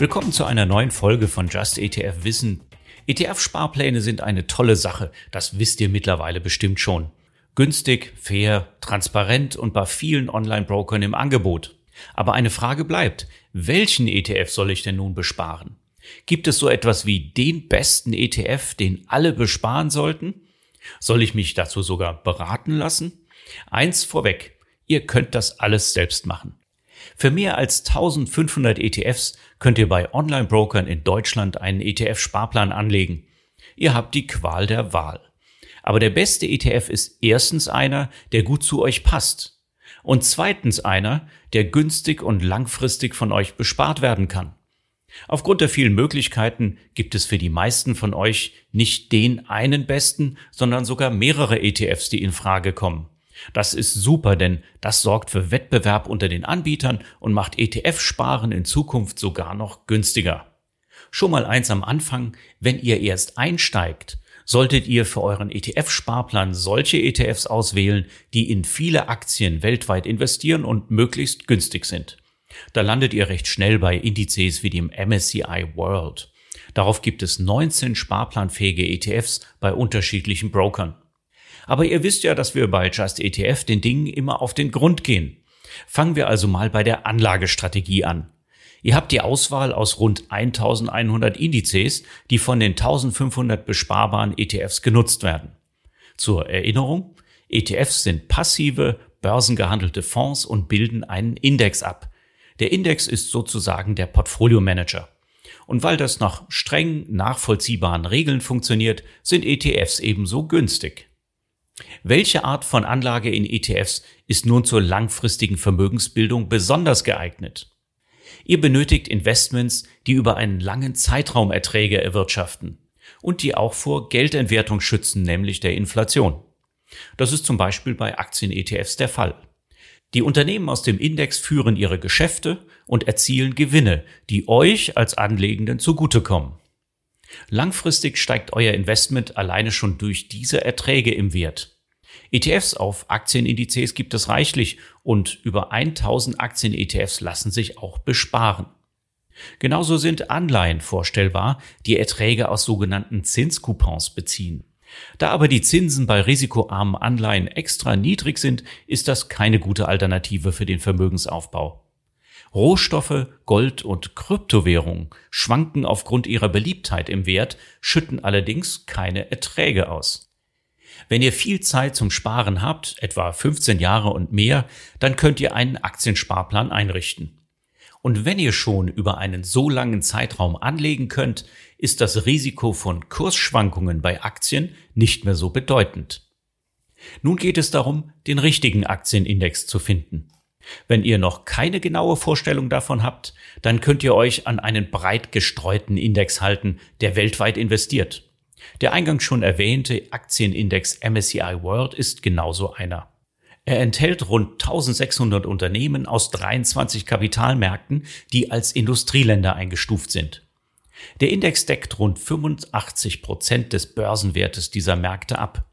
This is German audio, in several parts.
Willkommen zu einer neuen Folge von Just ETF Wissen. ETF-Sparpläne sind eine tolle Sache, das wisst ihr mittlerweile bestimmt schon. Günstig, fair, transparent und bei vielen Online-Brokern im Angebot. Aber eine Frage bleibt, welchen ETF soll ich denn nun besparen? Gibt es so etwas wie den besten ETF, den alle besparen sollten? Soll ich mich dazu sogar beraten lassen? Eins vorweg, ihr könnt das alles selbst machen. Für mehr als 1500 ETFs könnt ihr bei Online-Brokern in Deutschland einen ETF-Sparplan anlegen. Ihr habt die Qual der Wahl. Aber der beste ETF ist erstens einer, der gut zu euch passt. Und zweitens einer, der günstig und langfristig von euch bespart werden kann. Aufgrund der vielen Möglichkeiten gibt es für die meisten von euch nicht den einen besten, sondern sogar mehrere ETFs, die in Frage kommen. Das ist super, denn das sorgt für Wettbewerb unter den Anbietern und macht ETF-Sparen in Zukunft sogar noch günstiger. Schon mal eins am Anfang, wenn ihr erst einsteigt, solltet ihr für euren ETF-Sparplan solche ETFs auswählen, die in viele Aktien weltweit investieren und möglichst günstig sind. Da landet ihr recht schnell bei Indizes wie dem MSCI World. Darauf gibt es 19 sparplanfähige ETFs bei unterschiedlichen Brokern. Aber ihr wisst ja, dass wir bei Just ETF den Dingen immer auf den Grund gehen. Fangen wir also mal bei der Anlagestrategie an. Ihr habt die Auswahl aus rund 1100 Indizes, die von den 1500 besparbaren ETFs genutzt werden. Zur Erinnerung, ETFs sind passive, börsengehandelte Fonds und bilden einen Index ab. Der Index ist sozusagen der Portfolio Manager. Und weil das nach streng nachvollziehbaren Regeln funktioniert, sind ETFs ebenso günstig. Welche Art von Anlage in ETFs ist nun zur langfristigen Vermögensbildung besonders geeignet? Ihr benötigt Investments, die über einen langen Zeitraum Erträge erwirtschaften und die auch vor Geldentwertung schützen, nämlich der Inflation. Das ist zum Beispiel bei Aktien-ETFs der Fall. Die Unternehmen aus dem Index führen ihre Geschäfte und erzielen Gewinne, die euch als Anlegenden zugutekommen. Langfristig steigt euer Investment alleine schon durch diese Erträge im Wert. ETFs auf Aktienindizes gibt es reichlich und über 1000 Aktien-ETFs lassen sich auch besparen. Genauso sind Anleihen vorstellbar, die Erträge aus sogenannten Zinscoupons beziehen. Da aber die Zinsen bei risikoarmen Anleihen extra niedrig sind, ist das keine gute Alternative für den Vermögensaufbau. Rohstoffe, Gold und Kryptowährungen schwanken aufgrund ihrer Beliebtheit im Wert, schütten allerdings keine Erträge aus. Wenn ihr viel Zeit zum Sparen habt, etwa 15 Jahre und mehr, dann könnt ihr einen Aktiensparplan einrichten. Und wenn ihr schon über einen so langen Zeitraum anlegen könnt, ist das Risiko von Kursschwankungen bei Aktien nicht mehr so bedeutend. Nun geht es darum, den richtigen Aktienindex zu finden. Wenn ihr noch keine genaue Vorstellung davon habt, dann könnt ihr euch an einen breit gestreuten Index halten, der weltweit investiert. Der eingangs schon erwähnte Aktienindex MSCI World ist genauso einer. Er enthält rund 1600 Unternehmen aus 23 Kapitalmärkten, die als Industrieländer eingestuft sind. Der Index deckt rund 85 Prozent des Börsenwertes dieser Märkte ab.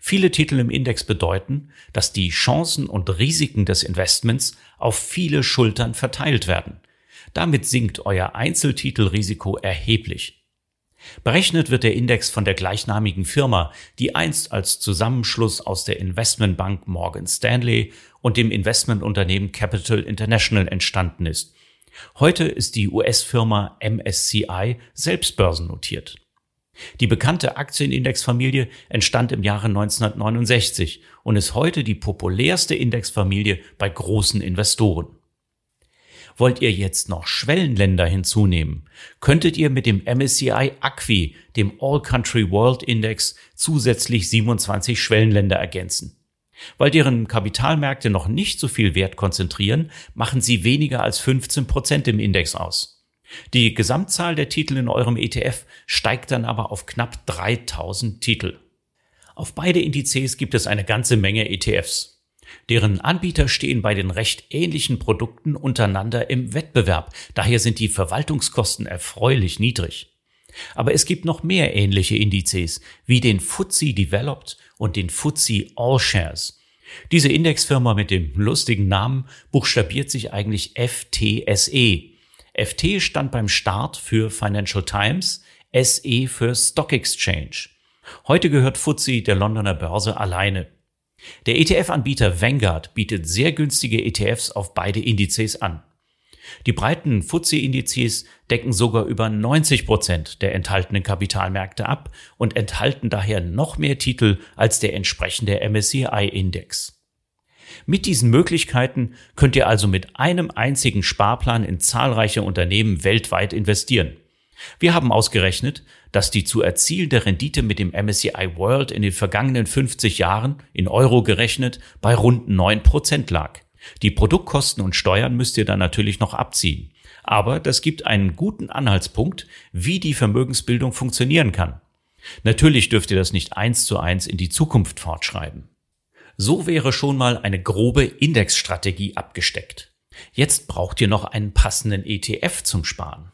Viele Titel im Index bedeuten, dass die Chancen und Risiken des Investments auf viele Schultern verteilt werden. Damit sinkt euer Einzeltitelrisiko erheblich. Berechnet wird der Index von der gleichnamigen Firma, die einst als Zusammenschluss aus der Investmentbank Morgan Stanley und dem Investmentunternehmen Capital International entstanden ist. Heute ist die US-Firma MSCI selbst börsennotiert. Die bekannte Aktienindexfamilie entstand im Jahre 1969 und ist heute die populärste Indexfamilie bei großen Investoren. Wollt ihr jetzt noch Schwellenländer hinzunehmen, könntet ihr mit dem MSCI Acqui, dem All Country World Index, zusätzlich 27 Schwellenländer ergänzen. Weil deren Kapitalmärkte noch nicht so viel Wert konzentrieren, machen sie weniger als 15 Prozent im Index aus. Die Gesamtzahl der Titel in eurem ETF steigt dann aber auf knapp 3000 Titel. Auf beide Indizes gibt es eine ganze Menge ETFs. Deren Anbieter stehen bei den recht ähnlichen Produkten untereinander im Wettbewerb, daher sind die Verwaltungskosten erfreulich niedrig. Aber es gibt noch mehr ähnliche Indizes, wie den FTSE Developed und den FTSE All Shares. Diese Indexfirma mit dem lustigen Namen buchstabiert sich eigentlich FTSE. FT stand beim Start für Financial Times, SE für Stock Exchange. Heute gehört FTSE der Londoner Börse alleine. Der ETF-Anbieter Vanguard bietet sehr günstige ETFs auf beide Indizes an. Die breiten FTSE-Indizes decken sogar über 90 Prozent der enthaltenen Kapitalmärkte ab und enthalten daher noch mehr Titel als der entsprechende MSCI-Index. Mit diesen Möglichkeiten könnt ihr also mit einem einzigen Sparplan in zahlreiche Unternehmen weltweit investieren. Wir haben ausgerechnet, dass die zu erzielende Rendite mit dem MSCI World in den vergangenen 50 Jahren in Euro gerechnet bei rund 9% lag. Die Produktkosten und Steuern müsst ihr dann natürlich noch abziehen. Aber das gibt einen guten Anhaltspunkt, wie die Vermögensbildung funktionieren kann. Natürlich dürft ihr das nicht eins zu eins in die Zukunft fortschreiben. So wäre schon mal eine grobe Indexstrategie abgesteckt. Jetzt braucht ihr noch einen passenden ETF zum Sparen.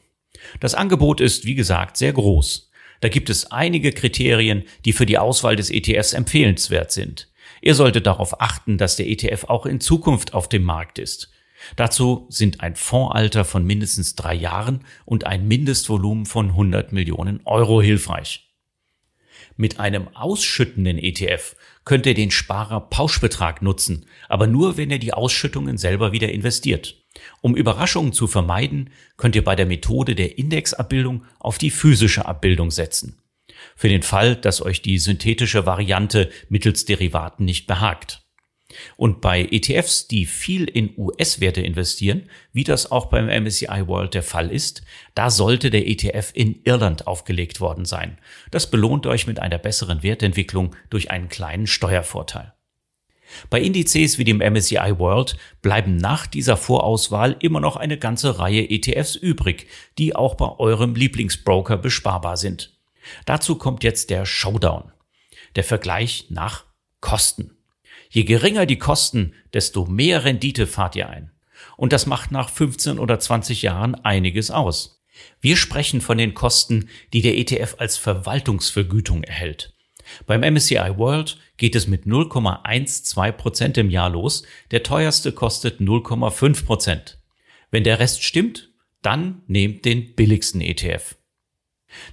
Das Angebot ist, wie gesagt, sehr groß. Da gibt es einige Kriterien, die für die Auswahl des ETFs empfehlenswert sind. Ihr solltet darauf achten, dass der ETF auch in Zukunft auf dem Markt ist. Dazu sind ein Fondsalter von mindestens drei Jahren und ein Mindestvolumen von 100 Millionen Euro hilfreich. Mit einem ausschüttenden ETF könnt ihr den Sparer Pauschbetrag nutzen, aber nur, wenn ihr die Ausschüttungen selber wieder investiert. Um Überraschungen zu vermeiden, könnt ihr bei der Methode der Indexabbildung auf die physische Abbildung setzen für den Fall, dass euch die synthetische Variante mittels Derivaten nicht behagt. Und bei ETFs, die viel in US-Werte investieren, wie das auch beim MSCI World der Fall ist, da sollte der ETF in Irland aufgelegt worden sein. Das belohnt euch mit einer besseren Wertentwicklung durch einen kleinen Steuervorteil. Bei Indizes wie dem MSCI World bleiben nach dieser Vorauswahl immer noch eine ganze Reihe ETFs übrig, die auch bei eurem Lieblingsbroker besparbar sind. Dazu kommt jetzt der Showdown. Der Vergleich nach Kosten. Je geringer die Kosten, desto mehr Rendite fahrt ihr ein. Und das macht nach 15 oder 20 Jahren einiges aus. Wir sprechen von den Kosten, die der ETF als Verwaltungsvergütung erhält. Beim MSCI World geht es mit 0,12 Prozent im Jahr los. Der teuerste kostet 0,5 Prozent. Wenn der Rest stimmt, dann nehmt den billigsten ETF.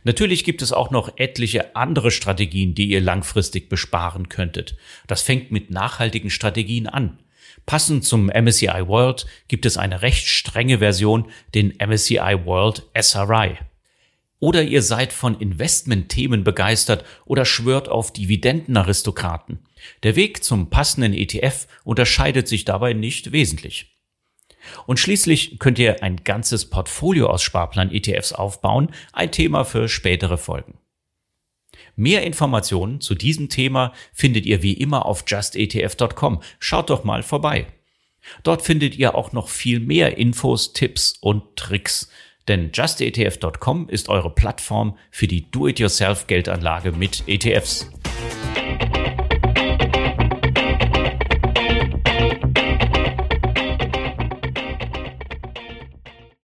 Natürlich gibt es auch noch etliche andere Strategien, die ihr langfristig besparen könntet. Das fängt mit nachhaltigen Strategien an. Passend zum MSCI World gibt es eine recht strenge Version, den MSCI World SRI. Oder ihr seid von Investmentthemen begeistert oder schwört auf Dividendenaristokraten. Der Weg zum passenden ETF unterscheidet sich dabei nicht wesentlich. Und schließlich könnt ihr ein ganzes Portfolio aus Sparplan-ETFs aufbauen, ein Thema für spätere Folgen. Mehr Informationen zu diesem Thema findet ihr wie immer auf justetf.com. Schaut doch mal vorbei. Dort findet ihr auch noch viel mehr Infos, Tipps und Tricks. Denn justetf.com ist eure Plattform für die Do-it-yourself-Geldanlage mit ETFs.